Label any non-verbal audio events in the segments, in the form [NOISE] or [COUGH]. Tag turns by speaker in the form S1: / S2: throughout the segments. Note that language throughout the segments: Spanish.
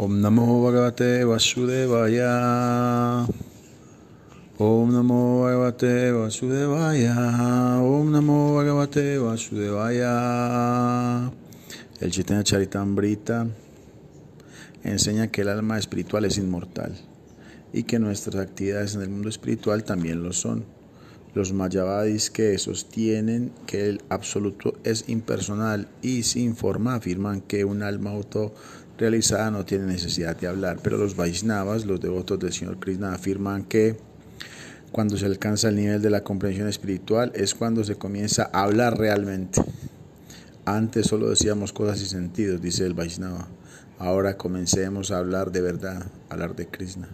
S1: Om Namo Bhagavate Vasudevaya. Om Namo Bhagavate Vasudevaya. Om Namo Bhagavate Vasudevaya. El Chaitanya Charitamrita enseña que el alma espiritual es inmortal y que nuestras actividades en el mundo espiritual también lo son. Los Mayavadis que sostienen que el absoluto es impersonal y sin forma afirman que un alma autorrealizada no tiene necesidad de hablar, pero los Vaisnavas, los devotos del Señor Krishna, afirman que cuando se alcanza el nivel de la comprensión espiritual es cuando se comienza a hablar realmente. Antes solo decíamos cosas y sentidos, dice el Vaisnava. Ahora comencemos a hablar de verdad, a hablar de Krishna.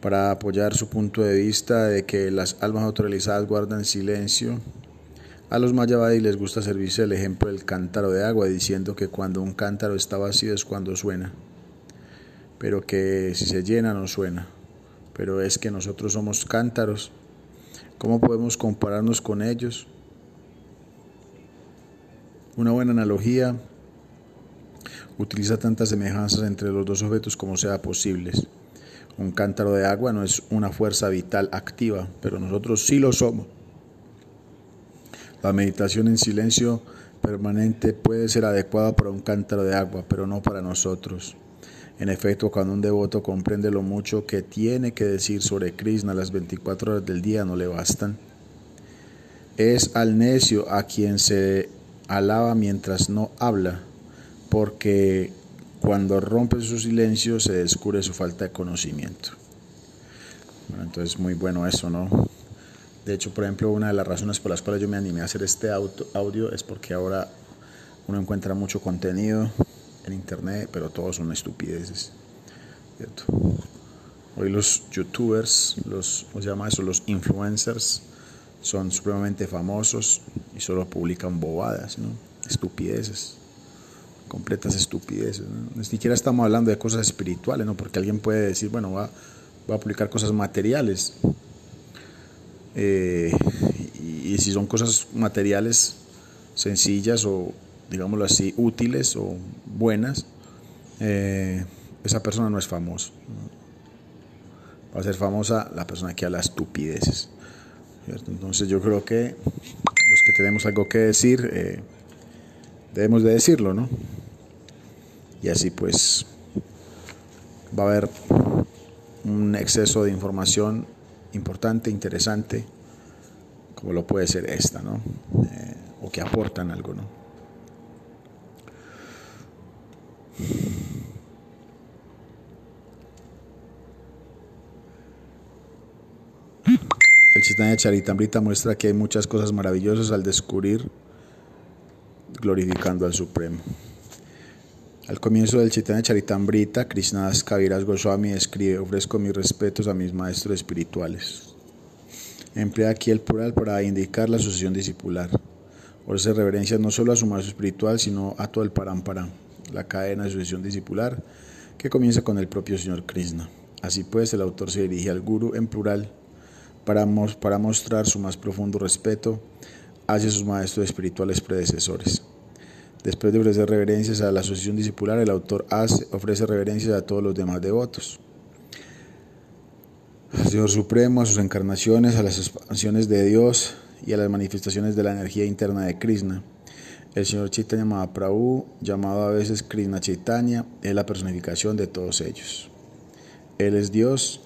S1: Para apoyar su punto de vista de que las almas autorrealizadas guardan silencio, a los Mayavadis les gusta servirse el ejemplo del cántaro de agua, diciendo que cuando un cántaro está vacío es cuando suena, pero que si se llena no suena. Pero es que nosotros somos cántaros, ¿cómo podemos compararnos con ellos? Una buena analogía utiliza tantas semejanzas entre los dos objetos como sea posibles. Un cántaro de agua no es una fuerza vital activa, pero nosotros sí lo somos. La meditación en silencio permanente puede ser adecuada para un cántaro de agua, pero no para nosotros. En efecto, cuando un devoto comprende lo mucho que tiene que decir sobre Krishna, las 24 horas del día no le bastan. Es al necio a quien se alaba mientras no habla, porque cuando rompe su silencio se descubre su falta de conocimiento. Bueno, entonces muy bueno eso, ¿no? De hecho, por ejemplo, una de las razones por las cuales yo me animé a hacer este audio es porque ahora uno encuentra mucho contenido en internet, pero todos son estupideces. ¿cierto? Hoy los youtubers, los, ¿cómo llama eso? Los influencers son supremamente famosos y solo publican bobadas, ¿no? Estupideces completas estupideces. Ni siquiera estamos hablando de cosas espirituales, ¿no? porque alguien puede decir, bueno, va, va a publicar cosas materiales. Eh, y, si son cosas materiales sencillas o, digámoslo así, útiles o buenas, eh, esa persona no es famosa. Va a ser famosa la persona que habla estupideces. Entonces yo creo que los que tenemos algo que decir, eh, debemos de decirlo, ¿no? Y así pues va a haber un exceso de información importante, interesante, como lo puede ser esta, ¿no? Eh, o que aportan algo, ¿no? El Chaitanya Charitamrita muestra que hay muchas cosas maravillosas al descubrir glorificando al Supremo. Al comienzo del Chaitanya Charitamrita, Krishnadas Kaviras Goswami escribe: Ofrezco mis respetos a mis maestros espirituales. Emplea aquí el plural para indicar la sucesión discipular. Ofrece reverencias no solo a su maestro espiritual, sino a todo el parampara, la cadena de sucesión discipular, que comienza con el propio Señor Krishna. Así pues, el autor se dirige al Guru en plural para, para mostrar su más profundo respeto hacia sus maestros espirituales predecesores. Después de ofrecer reverencias a la asociación discipular, el autor hace, ofrece reverencias a todos los demás devotos. Al Señor Supremo, a sus encarnaciones, a las expansiones de Dios y a las manifestaciones de la energía interna de Krishna. El Señor Chaitanya Mahaprabhu, llamado a veces Krishna Chaitanya, es la personificación de todos ellos. Él es Dios,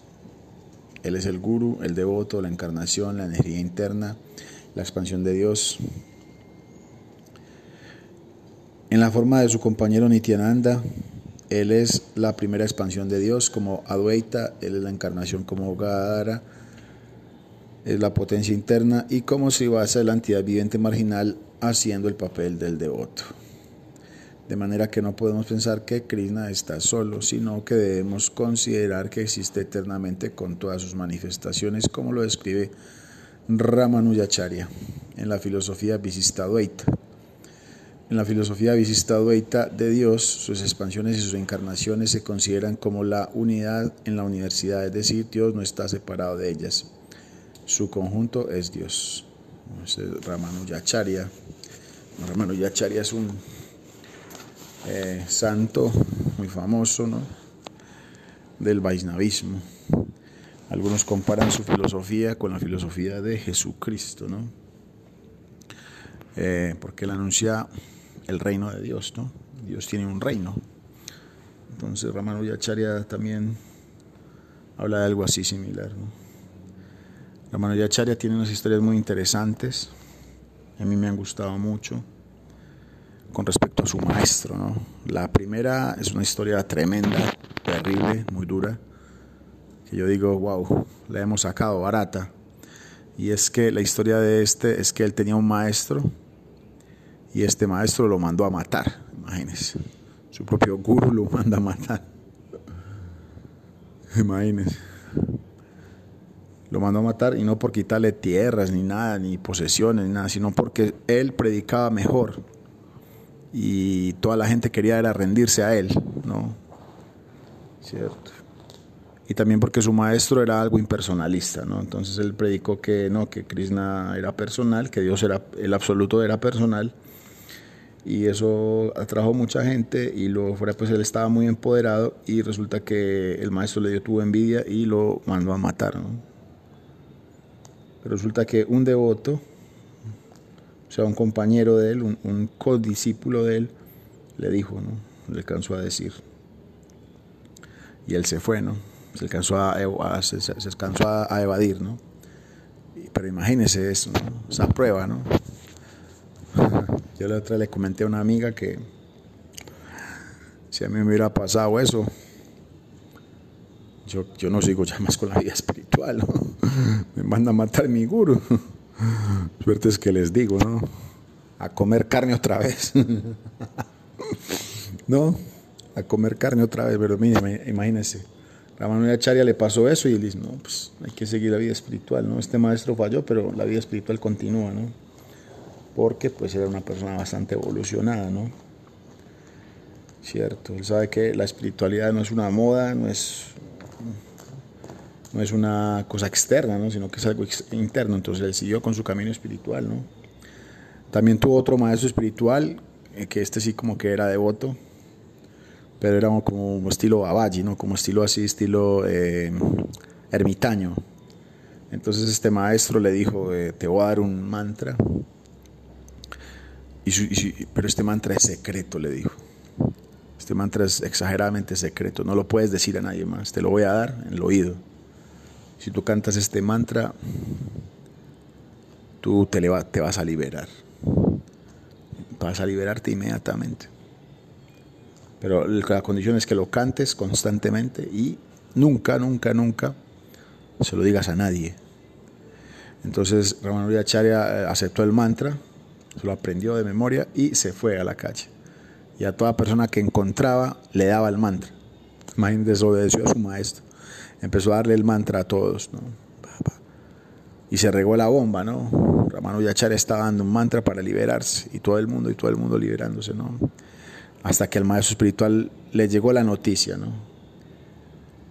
S1: Él es el Guru, el devoto, la encarnación, la energía interna, la expansión de Dios, en la forma de su compañero Nityananda, él es la primera expansión de Dios como Advaita, él es la encarnación como Gadara, es la potencia interna y como Srivasa es la entidad viviente marginal haciendo el papel del devoto. De manera que no podemos pensar que Krishna está solo, sino que debemos considerar que existe eternamente con todas sus manifestaciones, como lo describe Ramanujacharya en la filosofía Visistadvaita. En la filosofía visistadvaita de Dios, sus expansiones y sus encarnaciones se consideran como la unidad en la universidad, es decir, Dios no está separado de ellas. Su conjunto es Dios. Ramanujacharya. Ramanujacharya es un eh, santo muy famoso, ¿no? Del Vaisnavismo. Algunos comparan su filosofía con la filosofía de Jesucristo, ¿no? Eh, porque él anuncia el reino de Dios, ¿no? Dios tiene un reino. Entonces Ramanujacharya también habla de algo así similar, ¿no? Ramanujacharya tiene unas historias muy interesantes, a mí me han gustado mucho con respecto a su maestro, ¿no? La primera es una historia tremenda, terrible, muy dura que yo digo, wow, la hemos sacado barata. Y es que la historia de este es que él tenía un maestro y este maestro lo mandó a matar, imagínense. Su propio guru lo manda a matar. [LAUGHS] Imagínense. Lo mandó a matar y no por quitarle tierras ni nada, ni posesiones, ni nada, sino porque él predicaba mejor y toda la gente quería era rendirse a él, ¿no? Cierto y también porque su maestro era algo impersonalista, ¿no? Entonces él predicó que no, que Krishna era personal, que Dios era el absoluto era personal y eso atrajo mucha gente y luego fuera pues él estaba muy empoderado y resulta que el maestro le dio tuvo envidia y lo mandó a matar, ¿no? Resulta que un devoto, o sea, un compañero de él, un, un codiscípulo de él, le dijo, ¿no? Le alcanzó a decir. Y él se fue, ¿no? se alcanzó a, se, a, evadir, ¿no? Pero imagínese eso, esa prueba, ¿no? Yo la otra le comenté a una amiga que si a mí me hubiera pasado eso, yo, yo no sigo ya más con la vida espiritual. [LAUGHS] Me manda a matar mi guru. [LAUGHS] Suerte es que les digo, ¿no? A comer carne otra vez. [LAUGHS] ¿No? A comer carne otra vez, pero mire, imagínense Ramanujacharya le pasó eso y él dice, no, pues hay que seguir la vida espiritual, ¿no? Este maestro falló, pero la vida espiritual continúa, ¿no? Porque pues era una persona bastante evolucionada, ¿no? Cierto, él sabe que la espiritualidad no es una moda, no es, no es una cosa externa, ¿no? Sino que es algo interno, entonces él siguió con su camino espiritual, ¿no? También tuvo otro maestro espiritual, eh, que este sí como que era devoto, pero era como estilo Babaji, ¿no? Como estilo así, estilo eh, ermitaño. Entonces este maestro le dijo, eh, te voy a dar un mantra, pero este mantra es secreto, le dijo. Este mantra es exageradamente secreto, no lo puedes decir a nadie más, te lo voy a dar en el oído. Si tú cantas este mantra, tú te, te vas a liberar. Vas a liberarte inmediatamente. Pero la condición es que lo cantes constantemente y nunca, nunca, nunca se lo digas a nadie. Entonces Ramanujacharya eh, aceptó el mantra, se lo aprendió de memoria y se fue a la calle. Y a toda persona que encontraba le daba el mantra. Imagínense, desobedeció a su maestro. Empezó a darle el mantra a todos. Y se regó la bomba, ¿no? Ramanujacharya estaba dando un mantra para liberarse. Y todo el mundo, y todo el mundo liberándose, ¿no? hasta que al maestro espiritual le llegó la noticia, ¿no?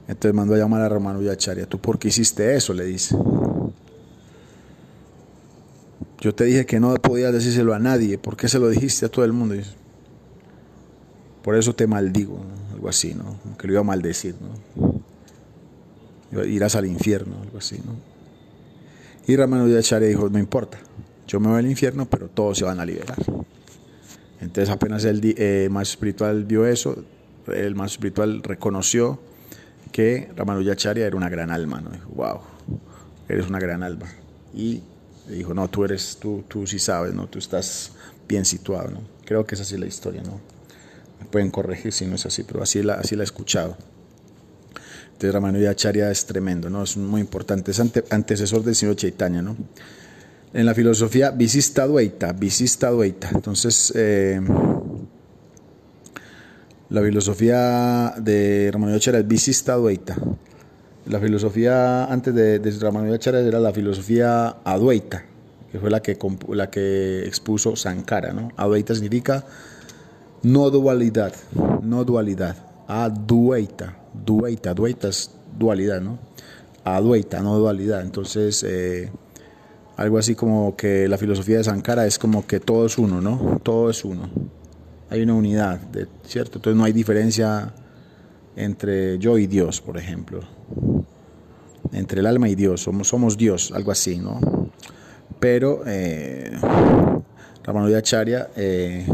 S1: Entonces mandó a llamar a Romano Yacharya, ¿tú por qué hiciste eso? Le dice. Yo te dije que no podías decírselo a nadie, ¿por qué se lo dijiste a todo el mundo? por eso te maldigo, algo así, ¿no? Que lo iba a maldecir, ¿no? Irás al infierno, algo así, ¿no? Y Yacharya dijo, no importa, yo me voy al infierno, pero todos se van a liberar. Entonces apenas el eh, más espiritual vio eso, el más espiritual reconoció que Ramanujacharya era una gran alma, ¿no? Dijo, wow, eres una gran alma. Y dijo, no, tú eres, tú, tú sí sabes, ¿no? Tú estás bien situado, ¿no? Creo que es así la historia, ¿no? Me pueden corregir si no es así, pero así la, así la he escuchado. Entonces Ramanujacharya es tremendo, ¿no? Es muy importante, es antecesor del señor Chaitanya, ¿no? en la filosofía Visista Dueita, Visista Dueita. Entonces, eh, la filosofía de Ramanuja es Visista Dueita. La filosofía antes de, de Ramanuja era la filosofía Adueita, que fue la que, la que expuso Sankara. ¿no? Adueita significa no dualidad, no dualidad. Adueita, dueita, dueita es dualidad, ¿no? Adueita, no dualidad. Entonces, eh, algo así como que la filosofía de Sankara es como que todo es uno, ¿no? Todo es uno. hay una unidad, de, ¿cierto? Entonces no hay diferencia entre yo y Dios, por ejemplo. Entre el alma y Dios, somos, Dios, algo así, ¿no? Pero eh, Ramanujacharya eh,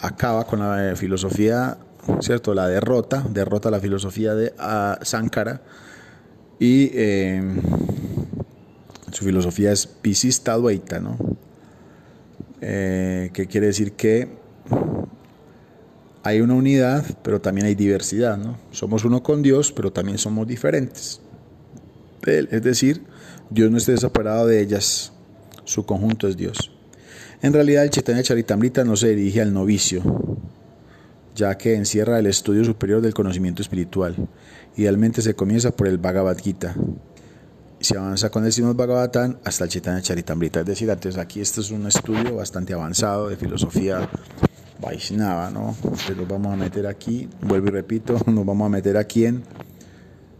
S1: acaba con la filosofía, ¿cierto? La derrota, derrota la filosofía de uh, Sankara y eh, su filosofía es pisista dueita, ¿no? Eh, que quiere decir que hay una unidad, pero también hay diversidad, ¿no? Somos uno con Dios, pero también somos diferentes. Es decir, Dios no está separado de ellas, su conjunto es Dios. En realidad, el Chaitanya Charitamrita no se dirige al novicio, ya que encierra el estudio superior del conocimiento espiritual. Idealmente se comienza por el Bhagavad Gita. Se avanza con el Srimad Bhagavatam hasta el Chaitanya Charitamrita. Es decir, antes aquí este es un estudio bastante avanzado de filosofía Vaishnava, ¿no? Entonces nos vamos a meter aquí, vuelvo y repito, [LAUGHS] nos vamos a meter aquí en,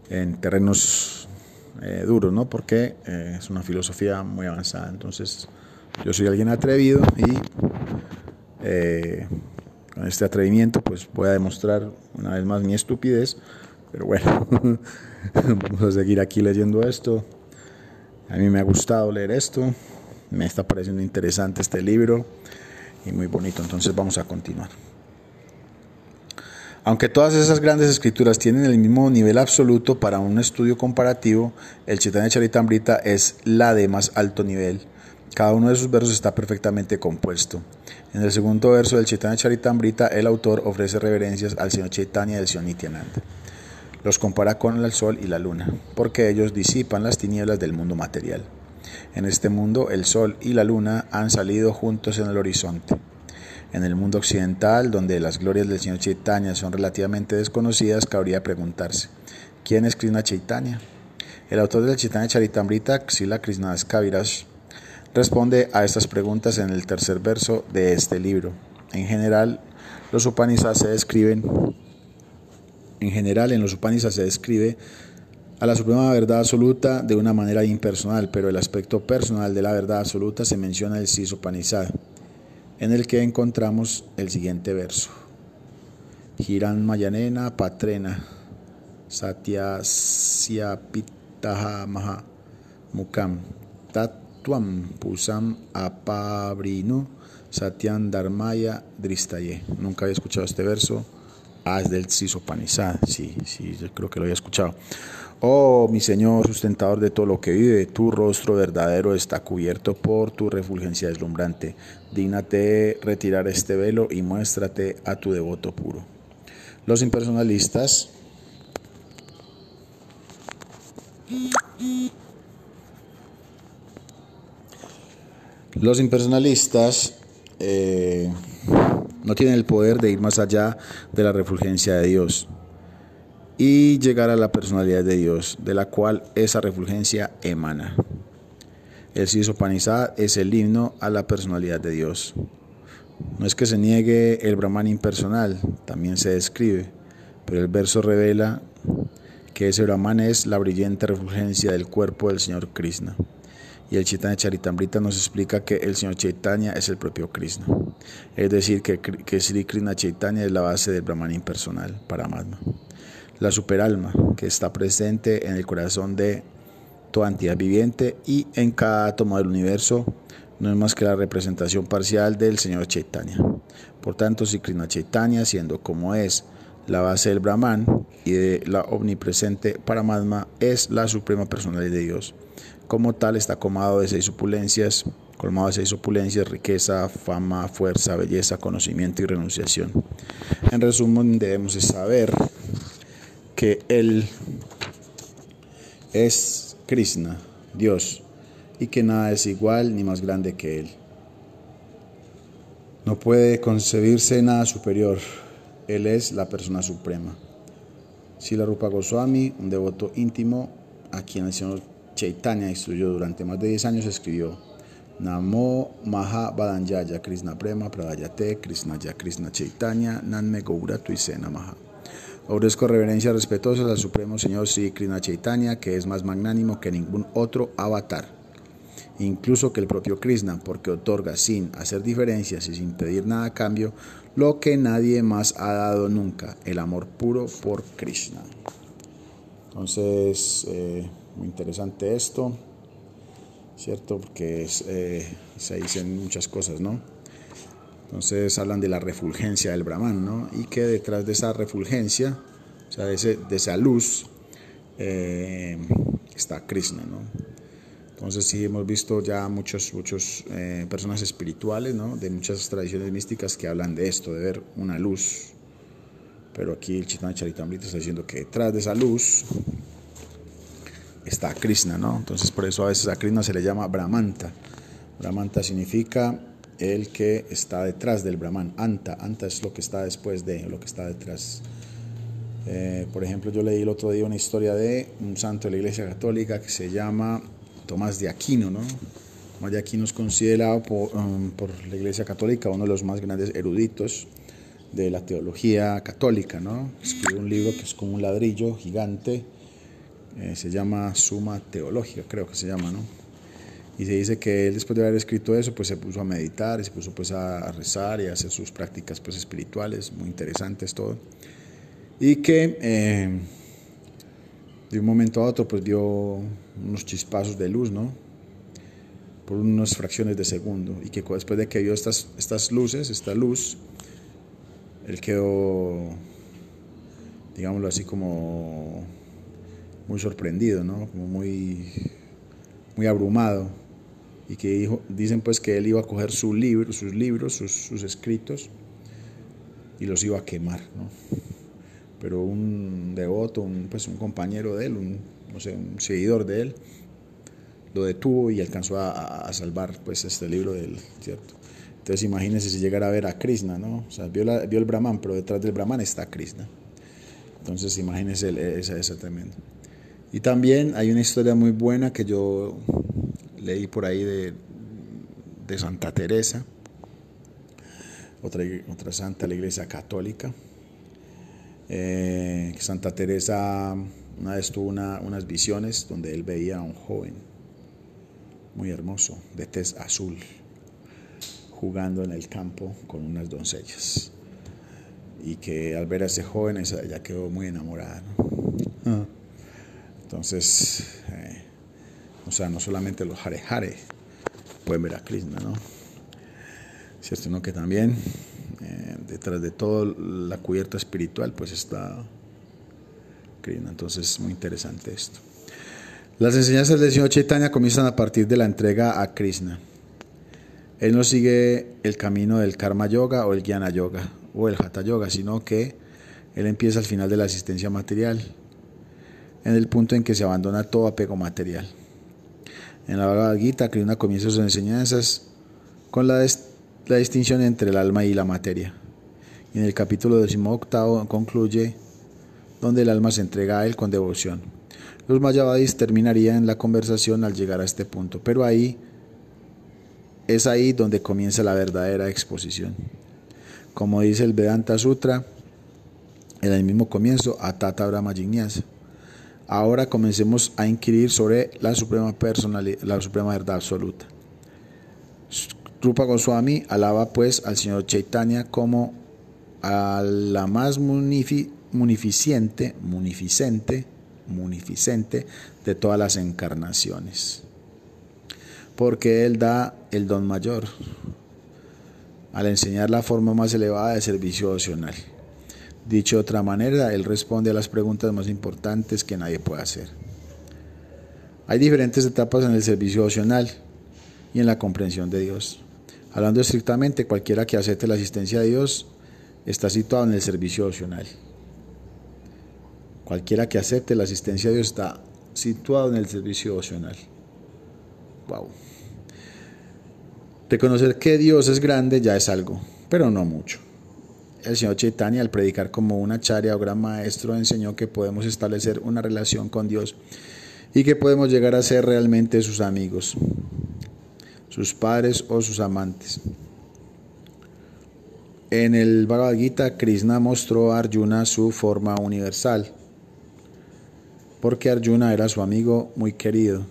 S1: en terrenos eh, duros, ¿no? Porque eh, es una filosofía muy avanzada. Entonces, yo soy alguien atrevido y eh, con este atrevimiento pues voy a demostrar una vez más mi estupidez. Pero bueno, [LAUGHS] vamos a seguir aquí leyendo esto. A mí me ha gustado leer esto. Me está pareciendo interesante este libro y muy bonito. Entonces vamos a continuar. Aunque todas esas grandes escrituras tienen el mismo nivel absoluto para un estudio comparativo, el Chaitanya Charitamrita es la de más alto nivel cada uno de sus versos está perfectamente compuesto. En el segundo verso del Chaitanya Charitamrita, el autor ofrece reverencias al Señor Chaitanya y al Señor Nityananda. Los compara con el sol y la luna, porque ellos disipan las tinieblas del mundo material. En este mundo, el sol y la luna han salido juntos en el horizonte. En el mundo occidental, donde las glorias del Señor Chaitanya son relativamente desconocidas, cabría preguntarse: ¿quién es Krishna Chaitanya? El autor del Chaitanya Charitamrita, Ksila Krishnadas Kaviraj, responde a estas preguntas en el tercer verso de este libro. En general, los Upanishads se describen en general en los Upanishads se describe a la suprema verdad absoluta de una manera impersonal, pero el aspecto personal de la verdad absoluta se menciona en el Sis Upanishad, en el que encontramos el siguiente verso. Hiran Mayanena Patrena Satya Maha Mukam Tat Tuam Pusam Apabrinu Satyam Dharmaya Dristaye. Nunca había escuchado este verso. Ah, es del Sisopanizad. Sí, sí, creo que lo había escuchado. Oh, mi Señor, sustentador de todo lo que vive, tu rostro verdadero está cubierto por tu refulgencia deslumbrante. Dígnate retirar este velo y muéstrate a tu devoto puro. Los impersonalistas Los impersonalistas eh, no tienen el poder de ir más allá de la refulgencia de Dios y llegar a la personalidad de Dios, de la cual esa refulgencia emana. El Sisopanizad es el himno a la personalidad de Dios. No es que se niegue el Brahman impersonal, también se describe, pero el verso revela que ese Brahman es la brillante refulgencia del cuerpo del Señor Krishna. Y el Chaitanya Charitamrita nos explica que el Señor Chaitanya es el propio Krishna. Es decir, que, que Sri Krishna Chaitanya es la base del Brahman impersonal, Paramatma. La superalma que está presente en el corazón de toda entidad viviente y en cada átomo del universo no es más que la representación parcial del Señor Chaitanya. Por tanto, Sri Krishna Chaitanya, siendo como es la base del Brahman y de la omnipresente Paramatma, es la suprema personalidad de Dios como tal está colmado de seis opulencias, colmado de seis opulencias, riqueza, fama, fuerza, belleza, conocimiento y renunciación. En resumen, debemos saber que Él es Krishna, Dios, y que nada es igual ni más grande que Él. No puede concebirse nada superior. Él es la persona suprema. Sila Rupa Goswami, un devoto íntimo a quien el Señor Chaitanya instruyó durante más de 10 años, escribió Namo Maha Badanyaya Krishna Prema Pradayate Krishnaya Krishna Chaitanya Nanme Gaura Tuisena Maha. Ofrezco reverencias respetuosas al Supremo Señor Sri Krishna Chaitanya, que es más magnánimo que ningún otro avatar. incluso que el propio Krishna, porque otorga sin hacer diferencias y sin pedir nada a cambio lo que nadie más ha dado nunca, el amor puro por Krishna. Entonces, eh, muy interesante esto, ¿cierto? Porque eh, se dicen muchas cosas, ¿no? Entonces hablan de la refulgencia del Brahman, ¿no? Y que detrás de esa refulgencia, o sea, de, esa luz, eh, está Krishna, ¿no? Entonces sí hemos visto ya muchos, muchos personas espirituales, ¿no? De muchas tradiciones místicas que hablan de esto, de ver una luz pero aquí el Chaitanya Charitamrita está diciendo que detrás de esa luz está Krishna, ¿no? Entonces por eso a veces a Krishna se le llama Brahmanta. Brahmanta significa el que está detrás del Brahman. Anta, Anta es lo que está después de, lo que está detrás. Eh, por ejemplo, yo leí el otro día una historia de un santo de la Iglesia Católica que se llama Tomás de Aquino, ¿no? Tomás de Aquino es considerado por, um, por la Iglesia Católica uno de los más grandes eruditos de la teología católica, ¿no? Escribe un libro que es como un ladrillo gigante, eh, se llama Suma Teológica, creo que se llama, ¿no? Y se dice que él después de haber escrito eso, pues se puso a meditar, se puso pues a, rezar y a hacer sus prácticas pues espirituales, muy interesantes todo. Y que eh, de un momento a otro pues vio unos chispazos de luz, ¿no? Por unas fracciones de segundo. Y que después de que vio estas, estas luces, esta luz, él quedó, digámoslo así, como muy sorprendido, ¿no? Como muy, muy abrumado. Y que dijo, dicen pues que él iba a coger su libro, sus libros, sus, escritos, y los iba a quemar, ¿no? Pero un devoto, un, pues un compañero de él, un, no sé, un seguidor de él, lo detuvo y alcanzó a, salvar pues este libro de él, ¿cierto? Entonces imagínense si llegara a ver a Krishna, ¿no? O sea, vio, vio el Brahman, pero detrás del Brahman está Krishna. Entonces imagínense esa, esa tremendo. Y también hay una historia muy buena que yo leí por ahí de, de Santa Teresa, otra, otra santa de la iglesia católica. Eh, santa Teresa una vez tuvo unas visiones donde él veía a un joven muy hermoso, de tez azul jugando en el campo con unas doncellas. Y que al ver a ese joven ella quedó muy enamorada. Ah. Entonces, eh, o sea, no solamente los jare jare pueden ver a Krishna, ¿no? Cierto, sino que también eh, detrás de toda la cubierta espiritual, pues está Krishna. Entonces, es muy interesante esto. Las enseñanzas del Señor Chaitanya comienzan a partir de la entrega a Krishna. Él no sigue el camino del karma yoga o el jnana yoga o el hatha yoga, sino que él empieza al final de la asistencia material, en el punto en que se abandona todo apego material. En la Bhagavad Gita, Krishna comienza sus enseñanzas con la, la distinción entre el alma y la materia. Y en el capítulo 18 concluye donde el alma se entrega a él con devoción. Los Mayavadis terminarían la conversación al llegar a este punto, pero ahí es ahí donde comienza la verdadera exposición. Como dice el Vedanta Sutra, en el mismo comienzo, Atata Brahma Jignasa. Ahora comencemos a inquirir sobre la suprema personalidad, la suprema verdad absoluta. Rupa Goswami alaba pues al Señor Chaitanya como a la más munificente, munificente, munificente de todas las encarnaciones porque Él da el don mayor al enseñar la forma más elevada de servicio opcional. Dicho de otra manera, Él responde a las preguntas más importantes que nadie puede hacer. Hay diferentes etapas en el servicio opcional y en la comprensión de Dios. Hablando estrictamente, cualquiera que acepte la asistencia de Dios está situado en el servicio opcional. Cualquiera que acepte la asistencia de Dios está situado en el servicio opcional. Wow. Reconocer que Dios es grande ya es algo, pero no mucho. El señor Chaitanya, al predicar como una charia o gran maestro, enseñó que podemos establecer una relación con Dios y que podemos llegar a ser realmente sus amigos, sus padres o sus amantes. En el Bhagavad Gita, Krishna mostró a Arjuna su forma universal, porque Arjuna era su amigo muy querido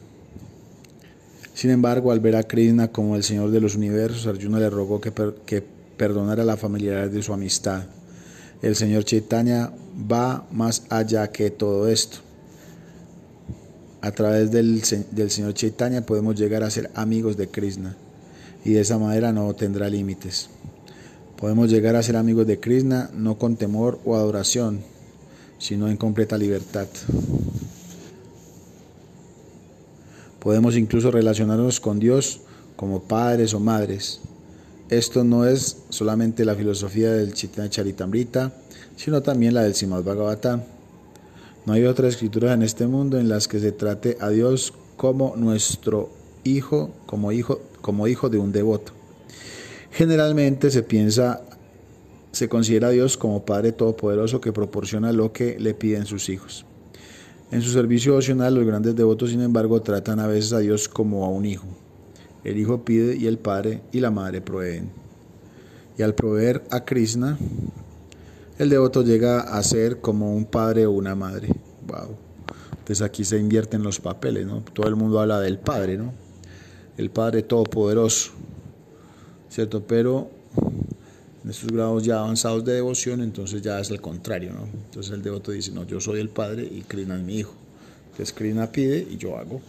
S1: Sin embargo, al ver a Krishna como el Señor de los universos, Arjuna le rogó que, que perdonara la familiaridad de su amistad. El Señor Chaitanya va más allá que todo esto. A través del, del Señor Chaitanya podemos llegar a ser amigos de Krishna y de esa manera no tendrá límites. Podemos llegar a ser amigos de Krishna no con temor o adoración, sino en completa libertad. Podemos incluso relacionarnos con Dios como padres o madres. Esto no es solamente la filosofía del Chaitanya Charitamrita, sino también la del Simad Bhagavatam. No hay otra escritura en este mundo en las que se trate a Dios como nuestro hijo, como hijo, como hijo de un devoto. Generalmente se piensa, se considera a Dios como Padre Todopoderoso que proporciona lo que le piden sus hijos. En su servicio opcional, los grandes devotos, sin embargo, tratan a veces a Dios como a un hijo. El hijo pide y el padre y la madre proveen. Y al proveer a Krishna, el devoto llega a ser como un padre o una madre. Wow. Entonces aquí se invierten los papeles, ¿no? Todo el mundo habla del Padre, ¿no? El Padre Todopoderoso, ¿cierto? Pero en estos grados ya avanzados de devoción, entonces ya es el contrario, ¿no? Entonces el devoto dice, no, yo soy el Padre y Krishna es mi hijo. Entonces Krishna pide y yo hago.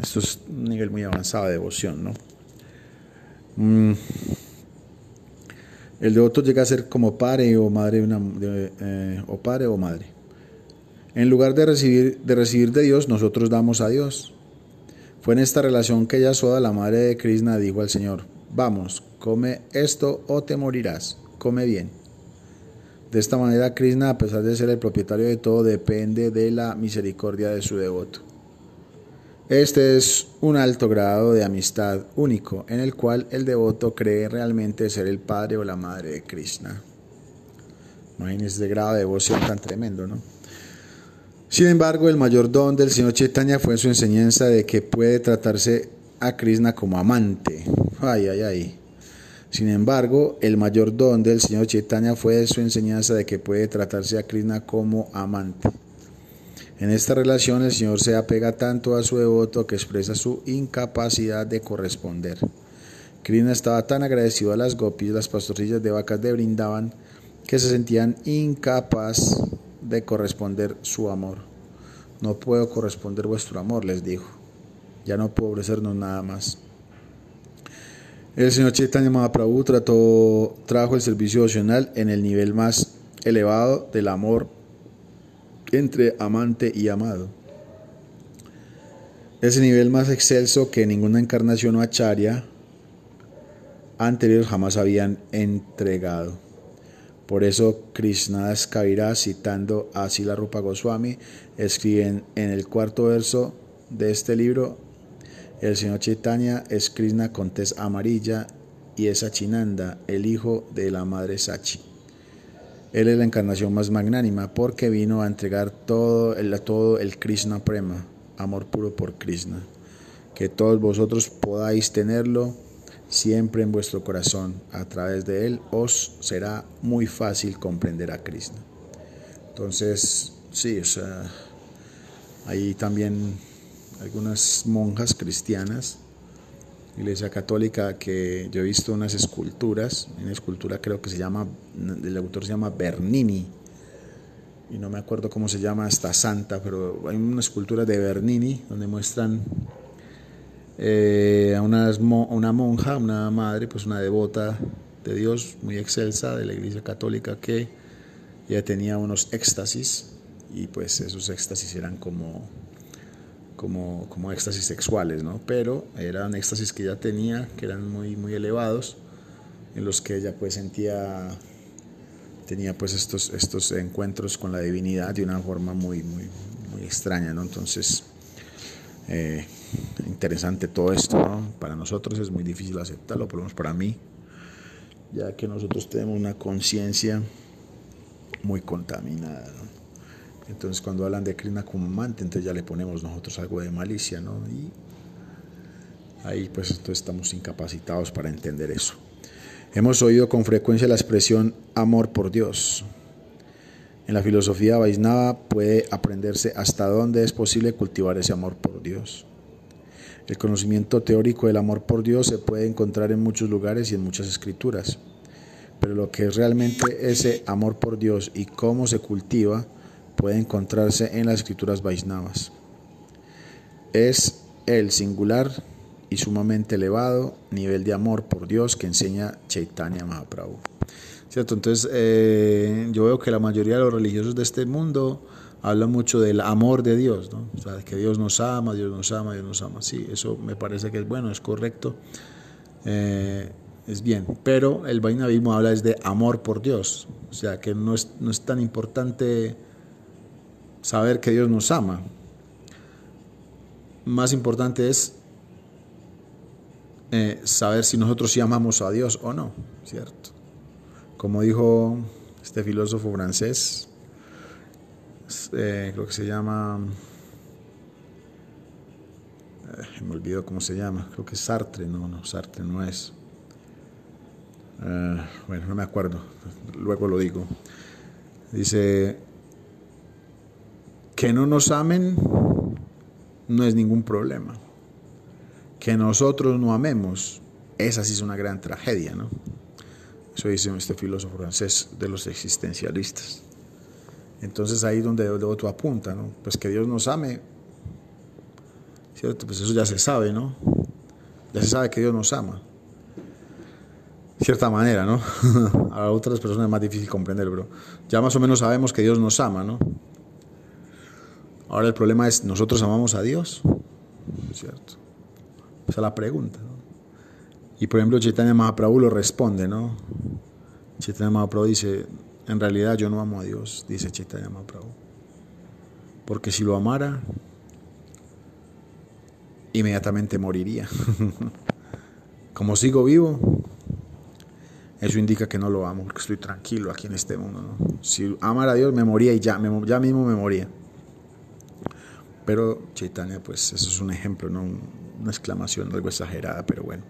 S1: Esto es un nivel muy avanzado de devoción, ¿no? Mm. El devoto llega a ser como padre o madre eh, o padre o madre. En lugar de recibir, de recibir de Dios, nosotros damos a Dios. Fue en esta relación que Yasoda, la madre de Krishna, dijo al Señor, vamos, come esto o te morirás, come bien. De esta manera, Krishna, a pesar de ser el propietario de todo, depende de la misericordia de su devoto. Este es un alto grado de amistad único en el cual el devoto cree realmente ser el padre o la madre de Krishna. Imagínense ese grado de devoción tan tremendo, ¿no? Sin embargo, el mayor don del señor Chaitanya fue su enseñanza de que puede tratarse a Krishna como amante. Ay, ay, ay. Sin embargo, el mayor don del señor Chaitanya fue su enseñanza de que puede tratarse a Krishna como amante. En esta relación el Señor se apega tanto a su devoto que expresa su incapacidad de corresponder. Krishna estaba tan agradecido a las gopis, las pastorcillas de vacas de Brindaban, que se sentían incapaz de corresponder su amor. No puedo corresponder vuestro amor, les dijo. Ya no puedo ofrecernos nada más. El señor Chaitanya Mahaprabhu trajo el servicio opcional en el nivel más elevado del amor entre amante y amado. Ese nivel más excelso que ninguna encarnación o acharya anterior jamás habían entregado. Por eso Krishnadas Kaviraj, citando a Sila Rupa Goswami, escriben en el cuarto verso de este libro, el señor Chaitanya es Krishna con tez amarilla y es Achinanda, el hijo de la madre Sachi. Él es la encarnación más magnánima porque vino a entregar todo el, todo el Krishna Prema, amor puro por Krishna. Que todos vosotros podáis tenerlo siempre en vuestro corazón. A través de él os será muy fácil comprender a Krishna. Entonces, sí, o sea, hay también algunas monjas cristianas Iglesia Católica que yo he visto unas esculturas, una escultura creo que se llama, el autor se llama Bernini, y no me acuerdo cómo se llama esta santa, pero hay una escultura de Bernini donde muestran eh, a una, una monja, una madre, pues una devota de Dios muy excelsa de la Iglesia Católica que ya tenía unos éxtasis y pues esos éxtasis eran como como, como éxtasis sexuales, ¿no? Pero eran éxtasis que ella tenía, que eran muy, muy elevados, en los que ella pues sentía, tenía pues estos, estos encuentros con la divinidad de una forma muy, muy, muy extraña, ¿no? Entonces, eh, interesante todo esto, ¿no? Para nosotros es muy difícil aceptarlo, por lo menos para mí, ya que nosotros tenemos una conciencia muy contaminada, ¿no? Entonces cuando hablan de Krishna como amante, entonces ya le ponemos nosotros algo de malicia, ¿no? Y ahí pues entonces estamos incapacitados para entender eso. Hemos oído con frecuencia la expresión amor por Dios. En la filosofía Vaisnava puede aprenderse hasta dónde es posible cultivar ese amor por Dios. El conocimiento teórico del amor por Dios se puede encontrar en muchos lugares y en muchas escrituras, pero lo que es realmente ese amor por Dios y cómo se cultiva puede encontrarse en las escrituras Vaisnavas. Es el singular y sumamente elevado nivel de amor por Dios que enseña Chaitanya Mahaprabhu. Entonces, eh, yo veo que la mayoría de los religiosos de este mundo habla mucho del amor de Dios. O sea, que Dios nos ama, Dios nos ama, Dios nos ama. Sí, eso me parece que es bueno, es correcto, eh, es bien. Pero el Vainavismo habla es de amor por Dios. O sea, que no es, no es tan importante saber que Dios nos ama. Más importante es eh, saber si nosotros sí amamos a Dios o no, ¿cierto? Como dijo este filósofo francés, eh, creo que se llama, eh, me olvido cómo se llama, creo que es Sartre, no, no, Sartre no es. Bueno, no me acuerdo, luego lo digo. Dice, que no nos amen no es ningún problema. Que nosotros no amemos, esa sí es una gran tragedia, ¿no? Eso dice este filósofo francés de los existencialistas. Entonces ahí donde otro apunta, ¿no? Pues que Dios nos ame, ¿cierto? Pues eso ya se sabe, ¿no? Ya se sabe que Dios nos ama. De cierta manera, ¿no? [LAUGHS] A otras personas es más difícil comprender, pero ya más o menos sabemos que Dios nos ama, ¿no? Ahora el problema es, ¿nosotros amamos a Dios? ¿Cierto? Esa es la pregunta, ¿no? Y por ejemplo, Chaitanya Mahaprabhu lo responde, ¿no? Chaitanya Mahaprabhu dice, en realidad yo no amo a Dios, dice Chaitanya Mahaprabhu. Porque si lo amara, inmediatamente moriría. [LAUGHS] Como sigo vivo, eso indica que no lo amo, porque estoy tranquilo aquí en este mundo. Si amara a Dios, me moría y ya, ya mismo me moría. Pero Chaitanya, pues eso es un ejemplo, ¿no? una exclamación algo exagerada, pero bueno,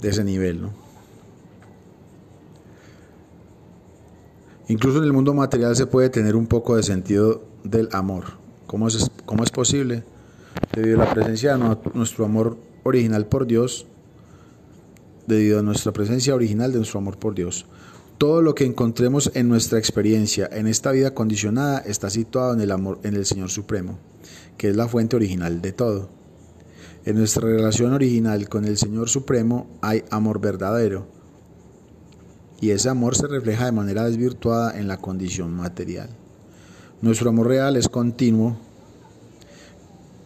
S1: de ese nivel, ¿no? Incluso en el mundo material se puede tener un poco de sentido del amor. ¿Cómo es, cómo es posible? Debido a la presencia de nuestro amor original por Dios, debido a nuestra presencia original de nuestro amor por Dios. Todo lo que encontremos en nuestra experiencia en esta vida condicionada está situado en el amor en el Señor Supremo, que es la fuente original de todo. En nuestra relación original con el Señor Supremo hay amor verdadero, y ese amor se refleja de manera desvirtuada en la condición material. Nuestro amor real es continuo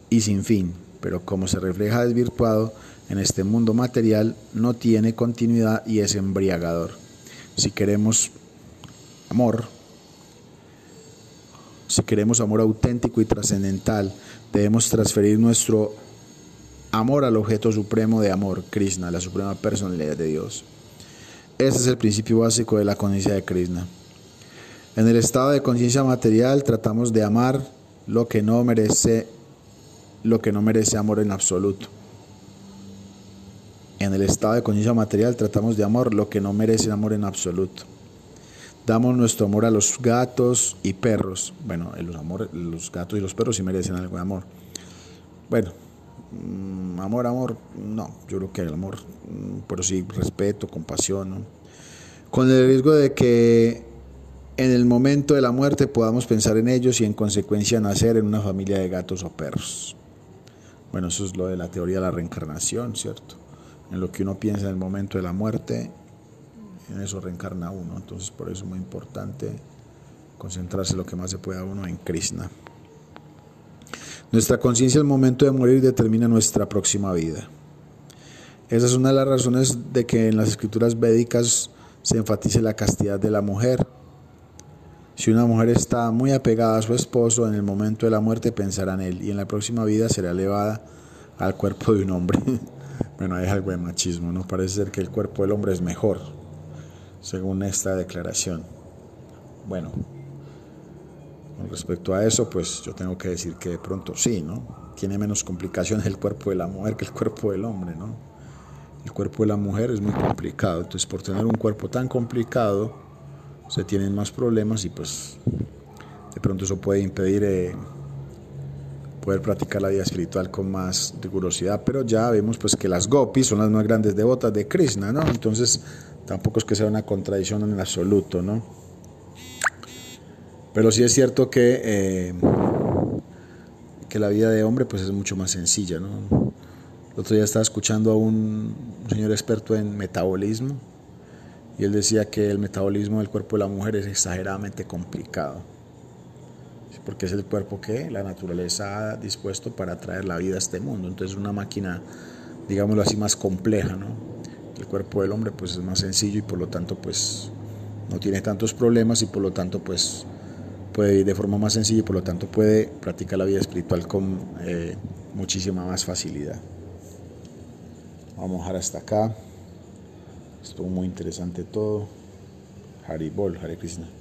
S1: y sin fin, pero como se refleja desvirtuado en este mundo material, no tiene continuidad y es embriagador. Si queremos amor, si queremos amor auténtico y trascendental, debemos transferir nuestro amor al objeto supremo de amor, Krishna, la suprema personalidad de Dios. Ese es el principio básico de la conciencia de Krishna. En el estado de conciencia material tratamos de amar lo que no merece lo que no merece amor en absoluto. En el estado de conciencia material tratamos de amar lo que no merece amor en absoluto. Damos nuestro amor a los gatos y perros. Bueno, los, amor, los gatos y los perros sí merecen algo de amor. Bueno, Mm, amor, amor, no, yo creo que el amor, mm, pero sí respeto, compasión, con el riesgo de que en el momento de la muerte podamos pensar en ellos y en consecuencia nacer en una familia de gatos o perros. Bueno, eso es lo de la teoría de la reencarnación, ¿cierto? En lo que uno piensa en el momento de la muerte, en eso reencarna uno. Entonces, por eso es muy importante concentrarse lo que más se pueda uno en Krishna. Nuestra conciencia al momento de morir determina nuestra próxima vida. Esa es una de las razones de que en las escrituras védicas se enfatice la castidad de la mujer. Si una mujer está muy apegada a su esposo, en el momento de la muerte pensará en él y en la próxima vida será elevada al cuerpo de un hombre. [LAUGHS] bueno, hay algo de machismo, ¿no? Parece ser que el cuerpo del hombre es mejor, según esta declaración. Bueno, con respecto a eso, pues yo tengo que decir que de pronto sí, ¿no? Tiene menos complicaciones el cuerpo de la mujer que el cuerpo del hombre, ¿no? El cuerpo de la mujer es muy complicado, entonces por tener un cuerpo tan complicado se tienen más problemas y pues de pronto eso puede impedir, eh, poder practicar la vida espiritual con más rigurosidad. Pero ya vemos pues que las gopis son las más grandes devotas de Krishna, ¿no? Entonces tampoco es que sea una contradicción en absoluto, ¿no? Pero sí es cierto que, eh, que la vida de hombre pues es mucho más sencilla, ¿no? El otro día estaba escuchando a un señor experto en metabolismo y él decía que el metabolismo del cuerpo de la mujer es exageradamente complicado porque es el cuerpo que la naturaleza ha dispuesto para traer la vida a este mundo. Entonces una máquina, digámoslo así, más compleja, ¿no? El cuerpo del hombre pues es más sencillo y por lo tanto pues no tiene tantos problemas y por lo tanto pues puede ir de forma más sencilla y por lo tanto puede practicar la vida espiritual con eh, muchísima más facilidad. Vamos a dejar hasta acá. Estuvo muy interesante todo. Haribol, Hare Krishna.